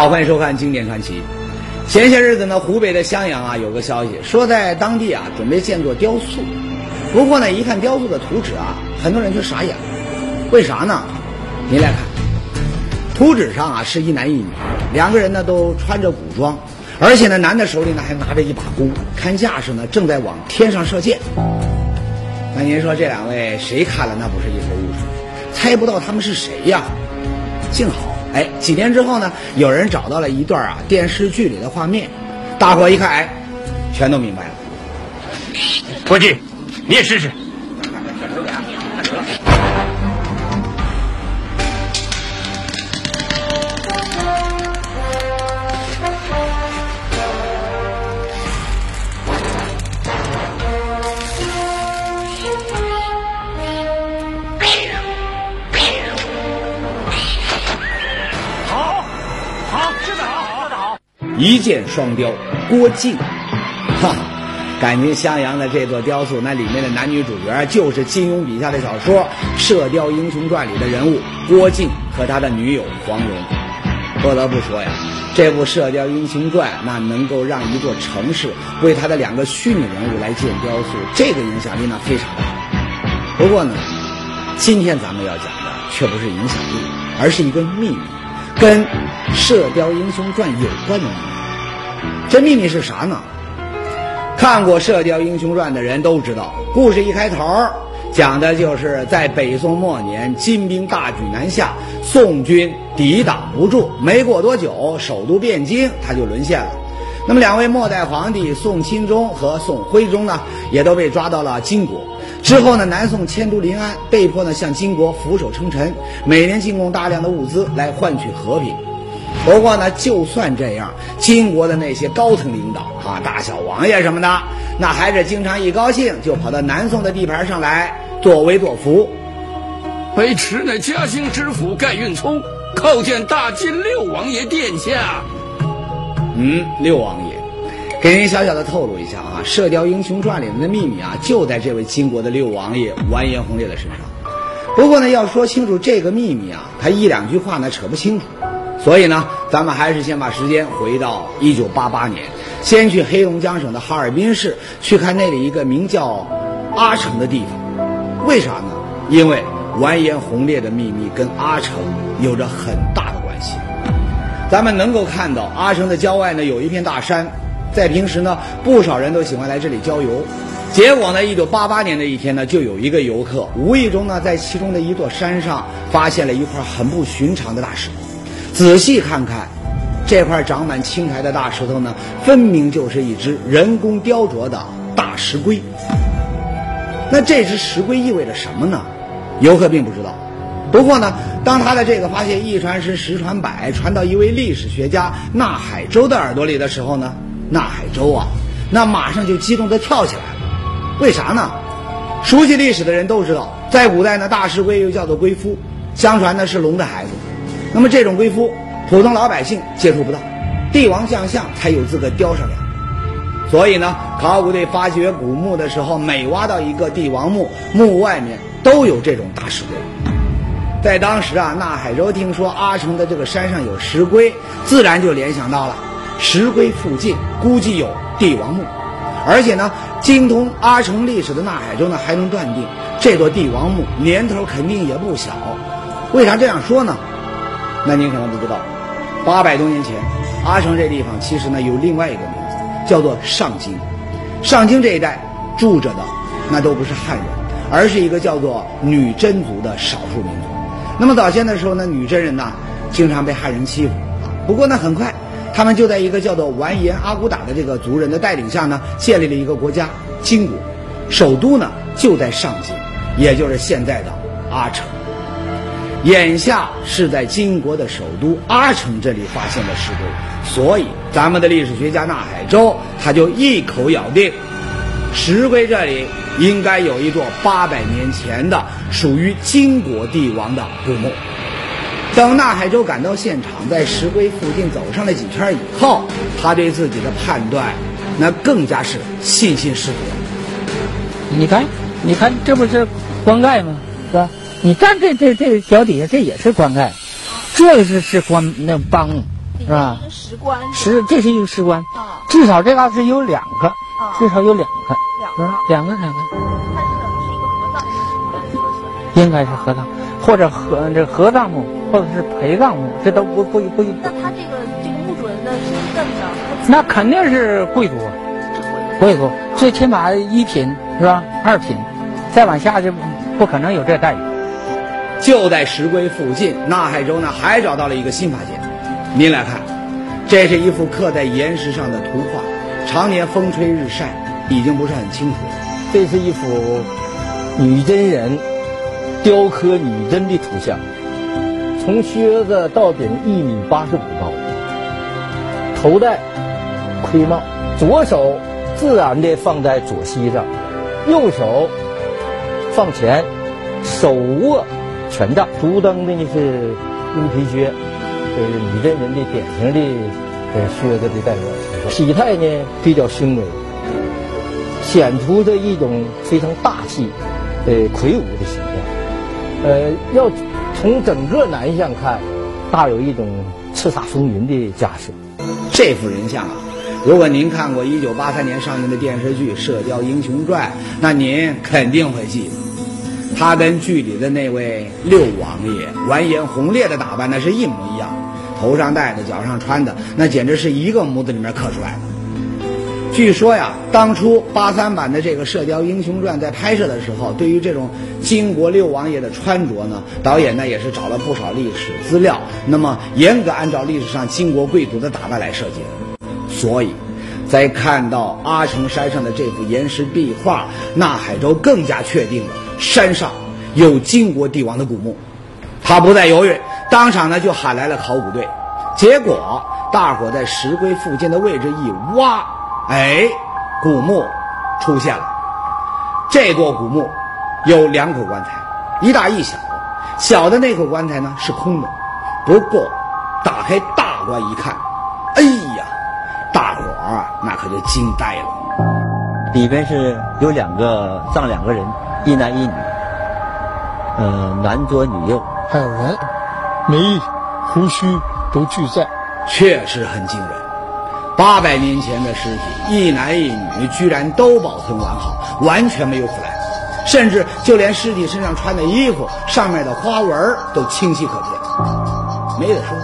好，欢迎收看《经典传奇》。前些日子呢，湖北的襄阳啊，有个消息说在当地啊准备建座雕塑。不过呢，一看雕塑的图纸啊，很多人就傻眼了。为啥呢？您来看，图纸上啊是一男一女，两个人呢都穿着古装，而且呢男的手里呢还拿着一把弓，看架势呢正在往天上射箭。那您说这两位谁看了那不是一头雾水？猜不到他们是谁呀？幸好。哎，几年之后呢，有人找到了一段啊电视剧里的画面，大伙一看，哎，全都明白了。郭靖，你也试试。一箭双雕，郭靖，哈，感情襄阳的这座雕塑，那里面的男女主角就是金庸笔下的小说《射雕英雄传》里的人物郭靖和他的女友黄蓉。不得不说呀，这部《射雕英雄传》那能够让一座城市为他的两个虚拟人物来建雕塑，这个影响力那非常大。不过呢，今天咱们要讲的却不是影响力，而是一个秘密。跟《射雕英雄传》有关的秘密，这秘密是啥呢？看过《射雕英雄传》的人都知道，故事一开头讲的就是在北宋末年，金兵大举南下，宋军抵挡不住，没过多久，首都汴京它就沦陷了。那么两位末代皇帝宋钦宗和宋徽宗呢，也都被抓到了金国。之后呢，南宋迁都临安，被迫呢向金国俯首称臣，每年进贡大量的物资来换取和平。不过呢，就算这样，金国的那些高层领导啊，大小王爷什么的，那还是经常一高兴就跑到南宋的地盘上来作威作福。卑职乃嘉兴知府盖运聪，叩见大金六王爷殿下。嗯，六王爷。给您小小的透露一下啊，《射雕英雄传》里面的秘密啊，就在这位金国的六王爷完颜洪烈的身上。不过呢，要说清楚这个秘密啊，他一两句话呢扯不清楚。所以呢，咱们还是先把时间回到一九八八年，先去黑龙江省的哈尔滨市去看那里一个名叫阿城的地方。为啥呢？因为完颜洪烈的秘密跟阿城有着很大的关系。咱们能够看到阿城的郊外呢有一片大山。在平时呢，不少人都喜欢来这里郊游。结果呢，一九八八年的一天呢，就有一个游客无意中呢，在其中的一座山上发现了一块很不寻常的大石头。仔细看看，这块长满青苔的大石头呢，分明就是一只人工雕琢的大石龟。那这只石龟意味着什么呢？游客并不知道。不过呢，当他的这个发现一传十，十传百，传到一位历史学家纳海舟的耳朵里的时候呢？纳海舟啊，那马上就激动地跳起来了。为啥呢？熟悉历史的人都知道，在古代呢，大石龟又叫做龟夫，相传呢是龙的孩子。那么这种龟夫，普通老百姓接触不到，帝王将相才有资格雕上两。所以呢，考古队发掘古墓的时候，每挖到一个帝王墓，墓外面都有这种大石龟。在当时啊，纳海舟听说阿城的这个山上有石龟，自然就联想到了。石龟附近估计有帝王墓，而且呢，精通阿城历史的纳海舟呢，还能断定这座帝王墓年头肯定也不小。为啥这样说呢？那您可能不知道，八百多年前，阿城这地方其实呢有另外一个名字，叫做上京。上京这一带住着的那都不是汉人，而是一个叫做女真族的少数民族。那么早先的时候呢，女真人呢经常被汉人欺负。不过呢，很快。他们就在一个叫做完颜阿骨打的这个族人的带领下呢，建立了一个国家——金国，首都呢就在上京，也就是现在的阿城。眼下是在金国的首都阿城这里发现了石龟，所以咱们的历史学家纳海舟他就一口咬定，石龟这里应该有一座八百年前的属于金国帝王的古墓。等纳海舟赶到现场，在石龟附近走上了几圈以后，他对自己的判断，那更加是信心十足。你看，你看，这不是棺盖吗？是吧？你站这这这脚底下，这也是棺盖，这个是是棺那帮是吧一？个石棺石，这是一个石棺，啊，至少这嘎是有两个，啊至少有两个，两个，两个两个，它是等于是一个合葬墓，应该是。应该是合葬，或者合这合葬墓，或者是陪葬墓，这都不不不一那他这个这个墓主人的身份呢？那肯定是贵族啊，贵族，最起码一品是吧？二品，再往下就不可能有这待遇。就在石龟附近，纳海州呢还找到了一个新发现。您来看，这是一幅刻在岩石上的图画，常年风吹日晒，已经不是很清楚了。这是一幅女真人雕刻女真的图像，从靴子到顶一米八十五高，头戴盔帽，左手自然地放在左膝上，右手放前，手握权杖，足蹬的呢是乌皮靴，这是女真人的典型的靴子的代表。体态呢比较雄伟，显出着一种非常大气、呃魁梧的形象。呃，要从整个南向看，大有一种叱咤风云的架势。这幅人像啊，如果您看过1983年上映的电视剧《射雕英雄传》，那您肯定会记得，他跟剧里的那位六王爷完颜洪烈的打扮那是一模一样，头上戴的，脚上穿的，那简直是一个模子里面刻出来的。据说呀，当初八三版的这个《射雕英雄传》在拍摄的时候，对于这种金国六王爷的穿着呢，导演呢也是找了不少历史资料，那么严格按照历史上金国贵族的打扮来设计的。所以，在看到阿城山上的这幅岩石壁画，那海州更加确定了山上有金国帝王的古墓。他不再犹豫，当场呢就喊来了考古队。结果，大伙在石龟附近的位置一挖，哎，古墓出现了。这座古墓有两口棺材，一大一小。小的那口棺材呢是空的，不过打开大棺一看，哎呀，大伙儿啊那可就惊呆了。里边是有两个葬两个人，一男一女，呃，男左女右。还有人，眉、胡须都俱在。确实很惊人。八百年前的尸体，一男一女，居然都保存完好，完全没有腐烂，甚至就连尸体身上穿的衣服上面的花纹都清晰可见。没得说，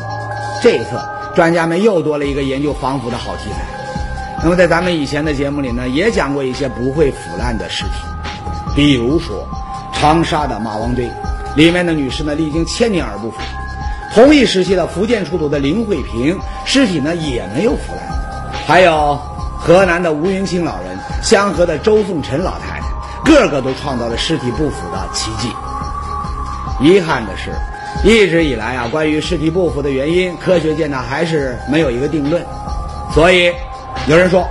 这一次专家们又多了一个研究防腐的好题材。那么在咱们以前的节目里呢，也讲过一些不会腐烂的尸体，比如说长沙的马王堆，里面的女尸呢历经千年而不腐。同一时期的福建出土的林慧萍尸体呢也没有腐烂，还有河南的吴云清老人、香河的周凤臣老太太，个个都创造了尸体不腐的奇迹。遗憾的是，一直以来啊，关于尸体不腐的原因，科学界呢还是没有一个定论。所以，有人说，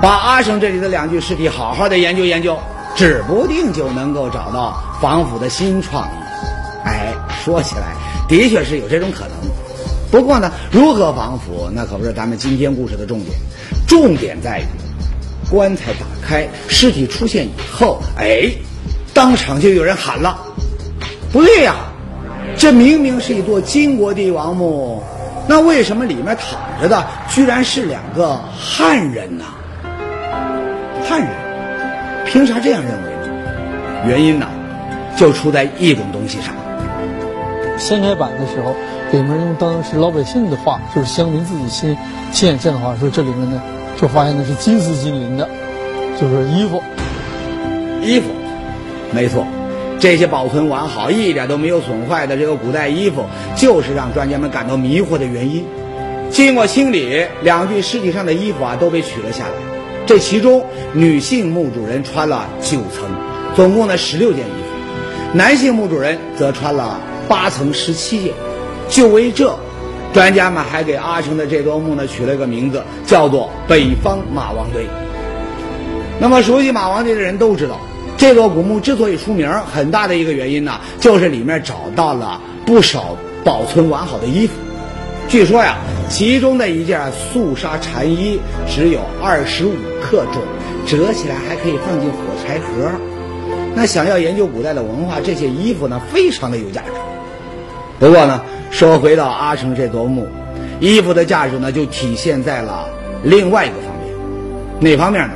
把阿省这里的两具尸体好好的研究研究，指不定就能够找到防腐的新创意。哎，说起来，的确是有这种可能。不过呢，如何防腐，那可不是咱们今天故事的重点。重点在于，棺材打开，尸体出现以后，哎，当场就有人喊了：“不对呀，这明明是一座金国帝王墓，那为什么里面躺着的居然是两个汉人呢？”汉人，凭啥这样认为呢？原因呢，就出在一种东西上。掀开版的时候，里面用当时老百姓的话，就是乡民自己亲亲眼见的话，说这里面呢，就发现的是金丝金鳞的，就是衣服。衣服，没错，这些保存完好、一点都没有损坏的这个古代衣服，就是让专家们感到迷惑的原因。经过清理，两具尸体上的衣服啊都被取了下来。这其中，女性墓主人穿了九层，总共呢十六件衣服；男性墓主人则穿了八层十七件。就为这，专家们还给阿城的这座墓呢取了个名字，叫做北方马王堆。那么熟悉马王堆的人都知道，这座古墓之所以出名，很大的一个原因呢，就是里面找到了不少保存完好的衣服。据说呀，其中的一件素纱禅衣只有二十五克重，折起来还可以放进火柴盒。那想要研究古代的文化，这些衣服呢，非常的有价值。不过呢，说回到阿城这座墓，衣服的价值呢就体现在了另外一个方面，哪方面呢？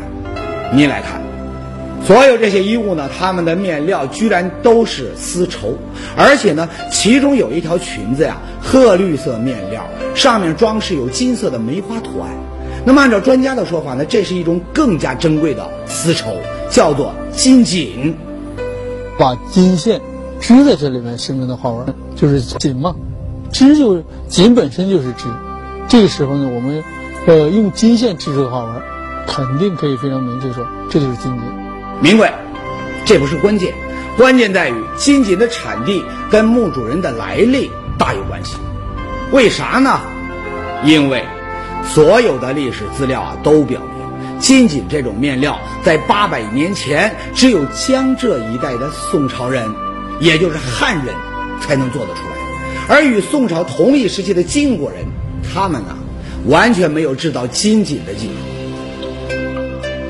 您来看，所有这些衣物呢，它们的面料居然都是丝绸，而且呢，其中有一条裙子呀，褐绿色面料，上面装饰有金色的梅花图案。那么按照专家的说法呢，这是一种更加珍贵的丝绸，叫做金锦。把金线织在这里面形成的花纹就是锦嘛，织就是锦本身就是织。这个时候呢，我们呃用金线织出的花纹，肯定可以非常明确说这就是金锦。明白，这不是关键，关键在于金锦的产地跟墓主人的来历大有关系。为啥呢？因为所有的历史资料啊都表明，金锦这种面料在八百年前只有江浙一带的宋朝人，也就是汉人，才能做得出来。而与宋朝同一时期的金国人，他们呢完全没有制造金锦的技术，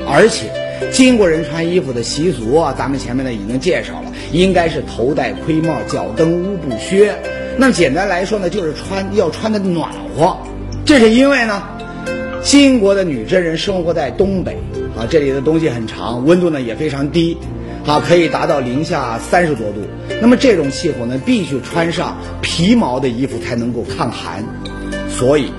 而且。金国人穿衣服的习俗啊，咱们前面呢已经介绍了，应该是头戴盔帽，脚蹬乌布靴。那简单来说呢，就是穿要穿的暖和。这是因为呢，金国的女真人生活在东北啊，这里的冬季很长，温度呢也非常低，啊，可以达到零下三十多度。那么这种气候呢，必须穿上皮毛的衣服才能够抗寒。所以，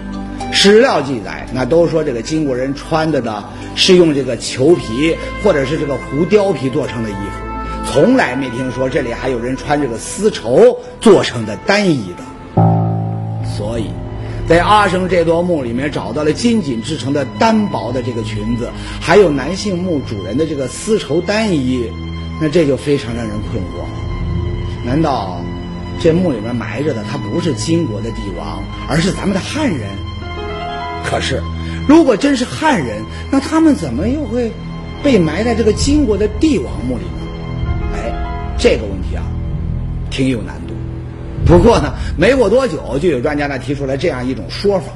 史料记载，那都说这个金国人穿的呢。是用这个裘皮或者是这个狐貂皮做成的衣服，从来没听说这里还有人穿这个丝绸做成的单衣的。所以，在阿生这座墓里面找到了金锦制成的单薄的这个裙子，还有男性墓主人的这个丝绸单衣，那这就非常让人困惑。难道这墓里面埋着的他不是金国的帝王，而是咱们的汉人？可是。如果真是汉人，那他们怎么又会被埋在这个金国的帝王墓里呢？哎，这个问题啊，挺有难度。不过呢，没过多久，就有专家呢提出了这样一种说法，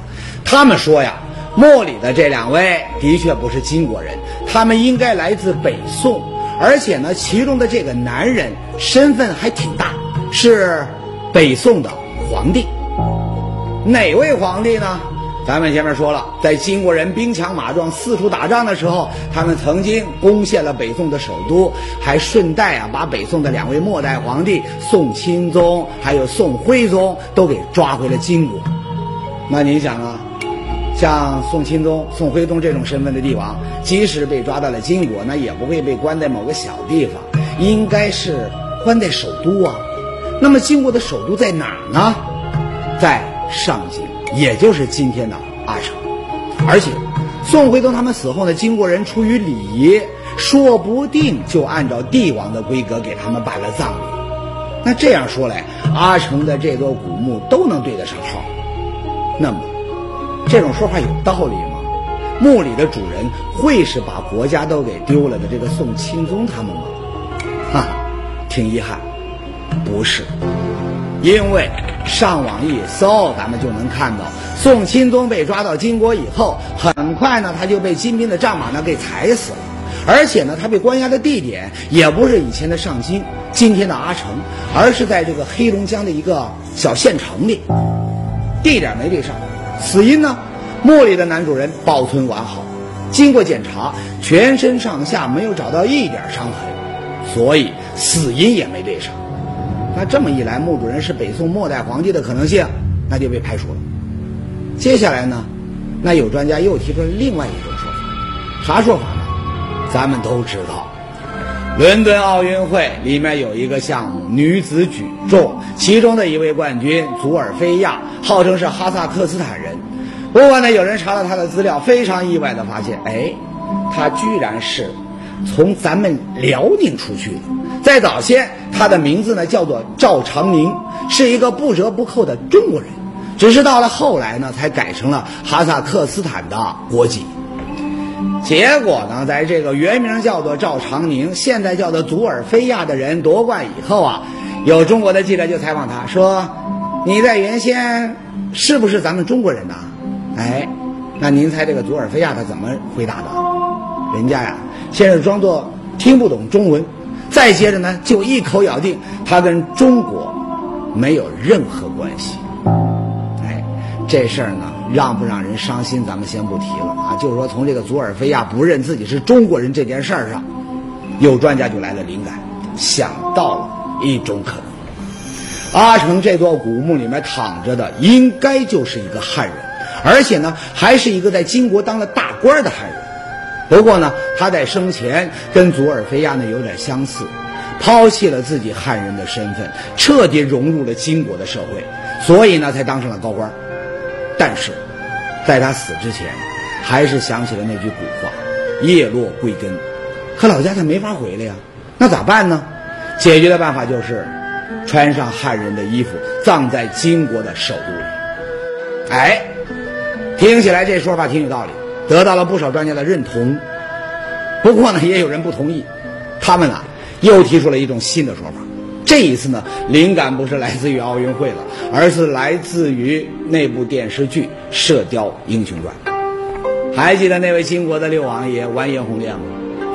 他们说呀，墓里的这两位的确不是金国人，他们应该来自北宋，而且呢，其中的这个男人身份还挺大，是北宋的皇帝。哪位皇帝呢？咱们前面说了，在金国人兵强马壮四处打仗的时候，他们曾经攻陷了北宋的首都，还顺带啊把北宋的两位末代皇帝宋钦宗还有宋徽宗都给抓回了金国。那您想啊，像宋钦宗、宋徽宗这种身份的帝王，即使被抓到了金国，那也不会被关在某个小地方，应该是关在首都啊。那么金国的首都在哪儿呢？在上京。也就是今天的阿城，而且宋徽宗他们死后呢，金国人出于礼仪，说不定就按照帝王的规格给他们办了葬礼。那这样说来，阿城的这座古墓都能对得上号。那么，这种说法有道理吗？墓里的主人会是把国家都给丢了的这个宋钦宗他们吗？哈，挺遗憾，不是，因为。上网一搜，咱们就能看到，宋钦宗被抓到金国以后，很快呢，他就被金兵的战马呢给踩死了。而且呢，他被关押的地点也不是以前的上京，今天的阿城，而是在这个黑龙江的一个小县城里。地点没对上，死因呢，墓里的男主人保存完好，经过检查，全身上下没有找到一点伤痕，所以死因也没对上。那这么一来，墓主人是北宋末代皇帝的可能性，那就被排除了。接下来呢，那有专家又提出了另外一种说法，啥说法呢？咱们都知道，伦敦奥运会里面有一个项目女子举重，其中的一位冠军祖尔菲亚，号称是哈萨克斯坦人。不过呢，有人查了他的资料，非常意外的发现，哎，他居然是从咱们辽宁出去的。在早先，他的名字呢叫做赵长宁，是一个不折不扣的中国人。只是到了后来呢，才改成了哈萨克斯坦的国籍。结果呢，在这个原名叫做赵长宁，现在叫做祖尔菲亚的人夺冠以后啊，有中国的记者就采访他说：“你在原先是不是咱们中国人呐？”哎，那您猜这个祖尔菲亚他怎么回答的？人家呀，先是装作听不懂中文。再接着呢，就一口咬定他跟中国没有任何关系。哎，这事儿呢，让不让人伤心，咱们先不提了啊。就是说，从这个祖尔菲亚不认自己是中国人这件事儿上，有专家就来了灵感，想到了一种可能：阿城这座古墓里面躺着的，应该就是一个汉人，而且呢，还是一个在金国当了大官的汉人。不过呢，他在生前跟祖尔菲亚呢有点相似，抛弃了自己汉人的身份，彻底融入了金国的社会，所以呢，才当上了高官。但是，在他死之前，还是想起了那句古话：“叶落归根。”可老家他没法回来呀，那咋办呢？解决的办法就是穿上汉人的衣服，葬在金国的首都里。哎，听起来这说法挺有道理，得到了不少专家的认同。不过呢，也有人不同意，他们啊又提出了一种新的说法。这一次呢，灵感不是来自于奥运会了，而是来自于那部电视剧《射雕英雄传》。还记得那位金国的六王爷完颜洪烈吗？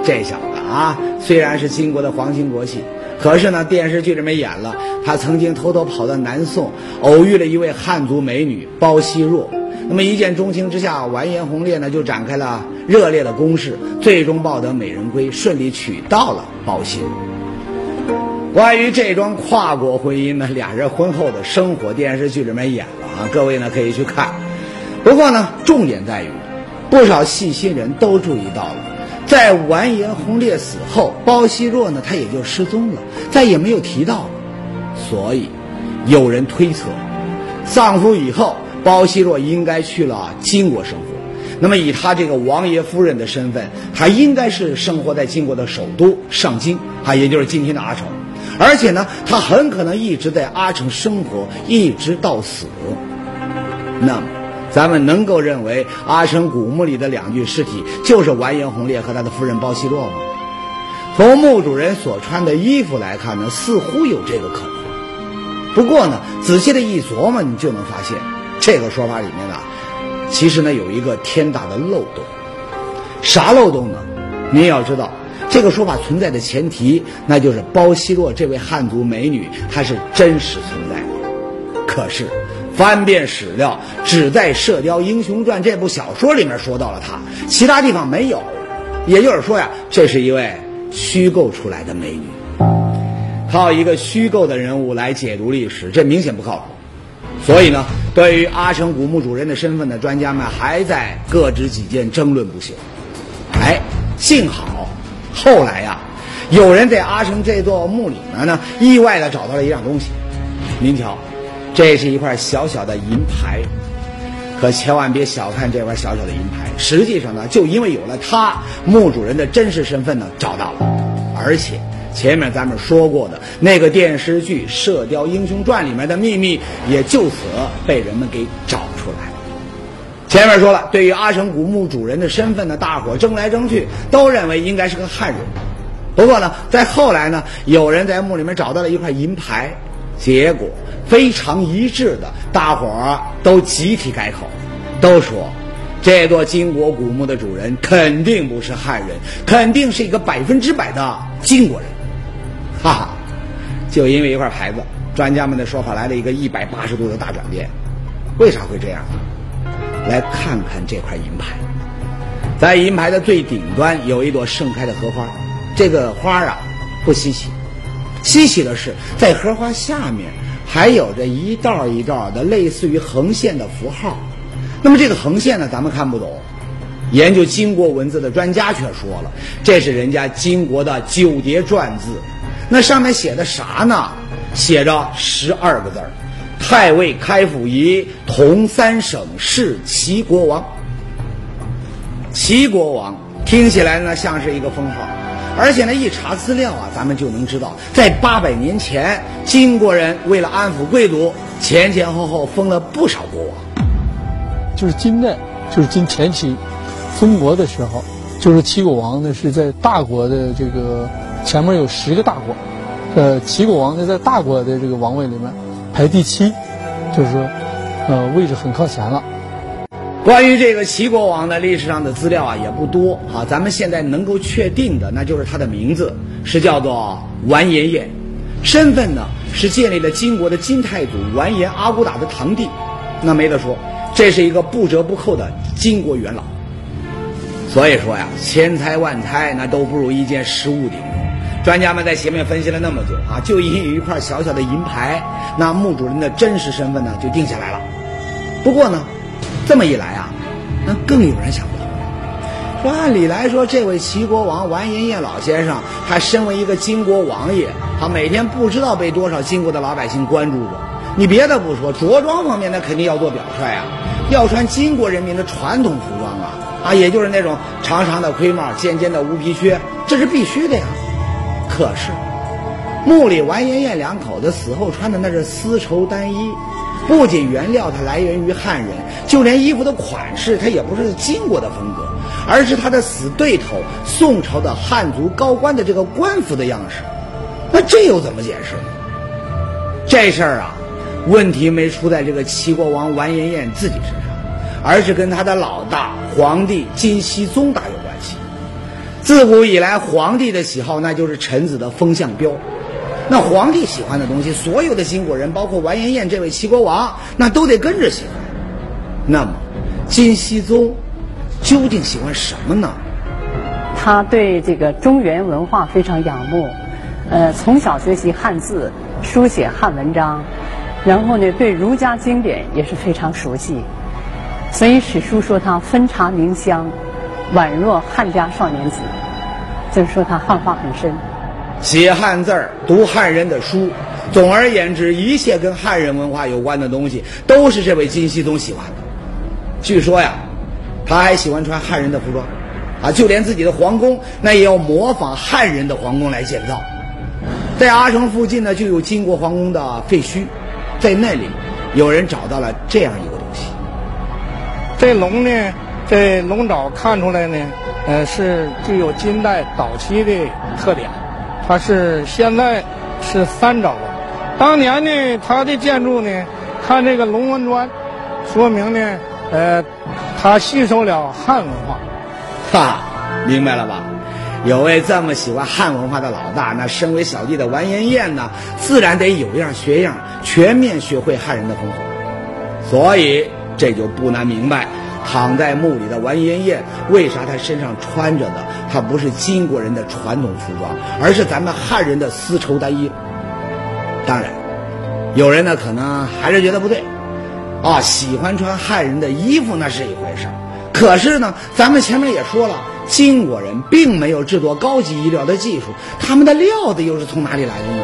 这小子啊，虽然是金国的皇亲国戚，可是呢，电视剧里面演了，他曾经偷偷跑到南宋，偶遇了一位汉族美女包惜弱。那么一见钟情之下，完颜洪烈呢就展开了热烈的攻势，最终抱得美人归，顺利娶到了包惜弱。关于这桩跨国婚姻呢，俩人婚后的生活，电视剧里面演了啊，各位呢可以去看。不过呢，重点在于，不少细心人都注意到了，在完颜洪烈死后，包惜弱呢他也就失踪了，再也没有提到了。所以，有人推测，丧夫以后，包惜弱应该去了金国生活。那么，以他这个王爷夫人的身份，他应该是生活在金国的首都上京啊，也就是今天的阿城。而且呢，他很可能一直在阿城生活，一直到死。那么，咱们能够认为阿城古墓里的两具尸体就是完颜洪烈和他的夫人包惜弱吗？从墓主人所穿的衣服来看呢，似乎有这个可能。不过呢，仔细的一琢磨，你就能发现，这个说法里面呢，其实呢有一个天大的漏洞。啥漏洞呢？您要知道。这个说法存在的前提，那就是包惜弱这位汉族美女，她是真实存在的。可是，翻遍史料，只在《射雕英雄传》这部小说里面说到了她，其他地方没有。也就是说呀，这是一位虚构出来的美女。靠一个虚构的人物来解读历史，这明显不靠谱。所以呢，对于阿城古墓主人的身份呢，专家们还在各执己见，争论不休。哎，幸好。后来呀，有人在阿城这座墓里面呢，意外的找到了一样东西。您瞧，这是一块小小的银牌，可千万别小看这块小小的银牌。实际上呢，就因为有了它，墓主人的真实身份呢找到了，而且前面咱们说过的那个电视剧《射雕英雄传》里面的秘密，也就此被人们给找出来。前面说了，对于阿城古墓主人的身份呢，大伙争来争去，都认为应该是个汉人。不过呢，在后来呢，有人在墓里面找到了一块银牌，结果非常一致的，大伙儿都集体改口，都说这座金国古墓的主人肯定不是汉人，肯定是一个百分之百的金国人。哈哈，就因为一块牌子，专家们的说法来了一个一百八十度的大转变。为啥会这样？来看看这块银牌，在银牌的最顶端有一朵盛开的荷花，这个花啊不稀奇，稀奇的是在荷花下面还有着一道一道的类似于横线的符号。那么这个横线呢，咱们看不懂，研究金国文字的专家却说了，这是人家金国的九叠篆字，那上面写的啥呢？写着十二个字儿。太尉开府仪，同三省是齐国王。齐国王听起来呢像是一个封号，而且呢一查资料啊，咱们就能知道，在八百年前，金国人为了安抚贵族，前前后后封了不少国王。就是金代，就是金前期封国的时候，就是齐国王呢是在大国的这个前面有十个大国，呃，齐国王呢在大国的这个王位里面。排第七，就是说，呃，位置很靠前了。关于这个齐国王的历史上的资料啊，也不多啊。咱们现在能够确定的，那就是他的名字是叫做完颜彦，身份呢是建立了金国的金太祖完颜阿骨打的堂弟。那没得说，这是一个不折不扣的金国元老。所以说呀，千财万财那都不如一件实物顶。专家们在前面分析了那么久啊，就因有一块小小的银牌，那墓主人的真实身份呢就定下来了。不过呢，这么一来啊，那更有人想不通了。说按理来说，这位齐国王完颜彦老先生，他身为一个金国王爷，他每天不知道被多少金国的老百姓关注过。你别的不说，着装方面那肯定要做表率啊，要穿金国人民的传统服装啊，啊，也就是那种长长的盔帽、尖尖的乌皮靴，这是必须的呀。可是，墓里完颜彦两口子死后穿的那是丝绸单衣，不仅原料它来源于汉人，就连衣服的款式它也不是金国的风格，而是他的死对头宋朝的汉族高官的这个官服的样式。那这又怎么解释？这事儿啊，问题没出在这个齐国王完颜彦自己身上，而是跟他的老大皇帝金熙宗打。自古以来，皇帝的喜好那就是臣子的风向标。那皇帝喜欢的东西，所有的金国人，包括完颜彦这位齐国王，那都得跟着喜欢。那么，金熙宗究竟喜欢什么呢？他对这个中原文化非常仰慕，呃，从小学习汉字，书写汉文章，然后呢，对儒家经典也是非常熟悉。所以史书说他分察民乡。宛若汉家少年子，就是说他汉化很深，写汉字儿，读汉人的书，总而言之，一切跟汉人文化有关的东西，都是这位金熙宗喜欢的。据说呀，他还喜欢穿汉人的服装，啊，就连自己的皇宫，那也要模仿汉人的皇宫来建造。在阿城附近呢，就有金国皇宫的废墟，在那里，有人找到了这样一个东西。这龙呢？这龙爪看出来呢，呃，是具有金代早期的特点，它是现在是三爪。当年呢，它的建筑呢，看这个龙纹砖，说明呢，呃，它吸收了汉文化。哈，明白了吧？有位这么喜欢汉文化的老大，那身为小弟的完颜彦呢，自然得有样学样，全面学会汉人的风俗。所以这就不难明白。躺在墓里的完颜彦，为啥他身上穿着的他不是金国人的传统服装，而是咱们汉人的丝绸单衣？当然，有人呢可能还是觉得不对，啊，喜欢穿汉人的衣服那是一回事儿，可是呢，咱们前面也说了，金国人并没有制作高级衣料的技术，他们的料子又是从哪里来的呢？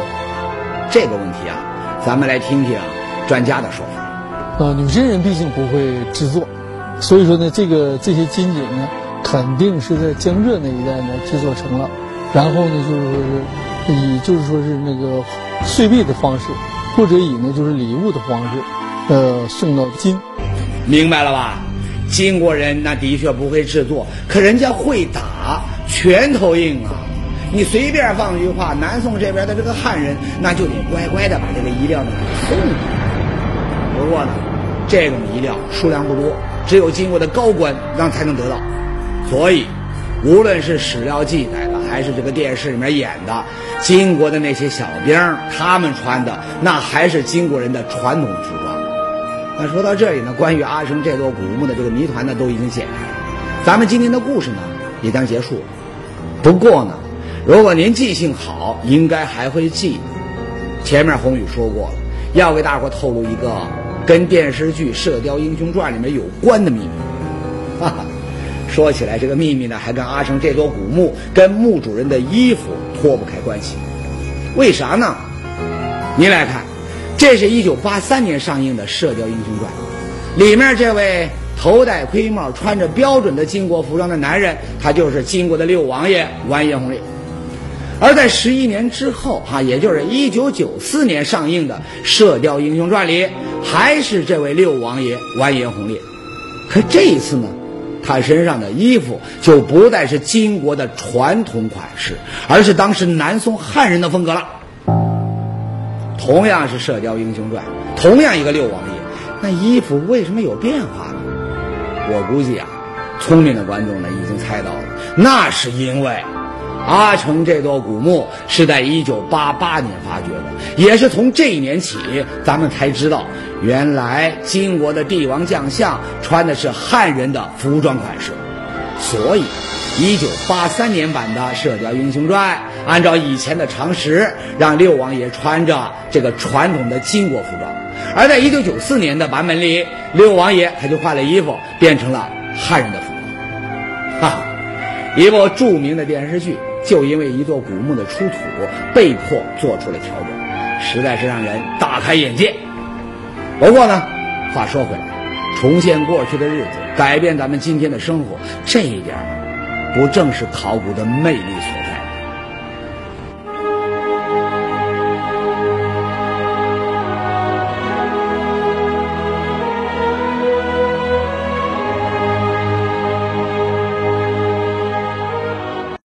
这个问题啊，咱们来听听专家的说法。呃，女真人毕竟不会制作。所以说呢，这个这些金锦呢，肯定是在江浙那一带呢制作成了，然后呢，就是说是以就是说是那个碎币的方式，或者以呢就是礼物的方式，呃，送到金。明白了吧？金国人那的确不会制作，可人家会打，拳头硬啊！你随便放一句话，南宋这边的这个汉人那就得乖乖的把这个衣料呢送过来。不过呢，这种衣料数量不多。只有经过的高官让才能得到，所以，无论是史料记载的，还是这个电视里面演的，金国的那些小兵他们穿的那还是金国人的传统服装。那说到这里呢，关于阿生这座古墓的这个谜团呢，都已经解开。咱们今天的故事呢，也将结束。不过呢，如果您记性好，应该还会记，前面宏宇说过了，要给大伙透露一个。跟电视剧《射雕英雄传》里面有关的秘密，哈哈，说起来这个秘密呢，还跟阿成这座古墓跟墓主人的衣服脱不开关系。为啥呢？您来看，这是一九八三年上映的《射雕英雄传》，里面这位头戴盔帽、穿着标准的金国服装的男人，他就是金国的六王爷完颜洪烈。而在十一年之后，哈，也就是一九九四年上映的《射雕英雄传》里，还是这位六王爷完颜洪烈。可这一次呢，他身上的衣服就不再是金国的传统款式，而是当时南宋汉人的风格了。同样是《射雕英雄传》，同样一个六王爷，那衣服为什么有变化呢？我估计啊，聪明的观众呢已经猜到了，那是因为。阿城这座古墓是在一九八八年发掘的，也是从这一年起，咱们才知道，原来金国的帝王将相穿的是汉人的服装款式。所以，一九八三年版的《射雕英雄传》按照以前的常识，让六王爷穿着这个传统的金国服装；而在一九九四年的版本里，六王爷他就换了衣服，变成了汉人的服装。哈、哈，一部著名的电视剧。就因为一座古墓的出土，被迫做出了调整，实在是让人大开眼界。不过呢，话说回来，重现过去的日子，改变咱们今天的生活，这一点不正是考古的魅力所在？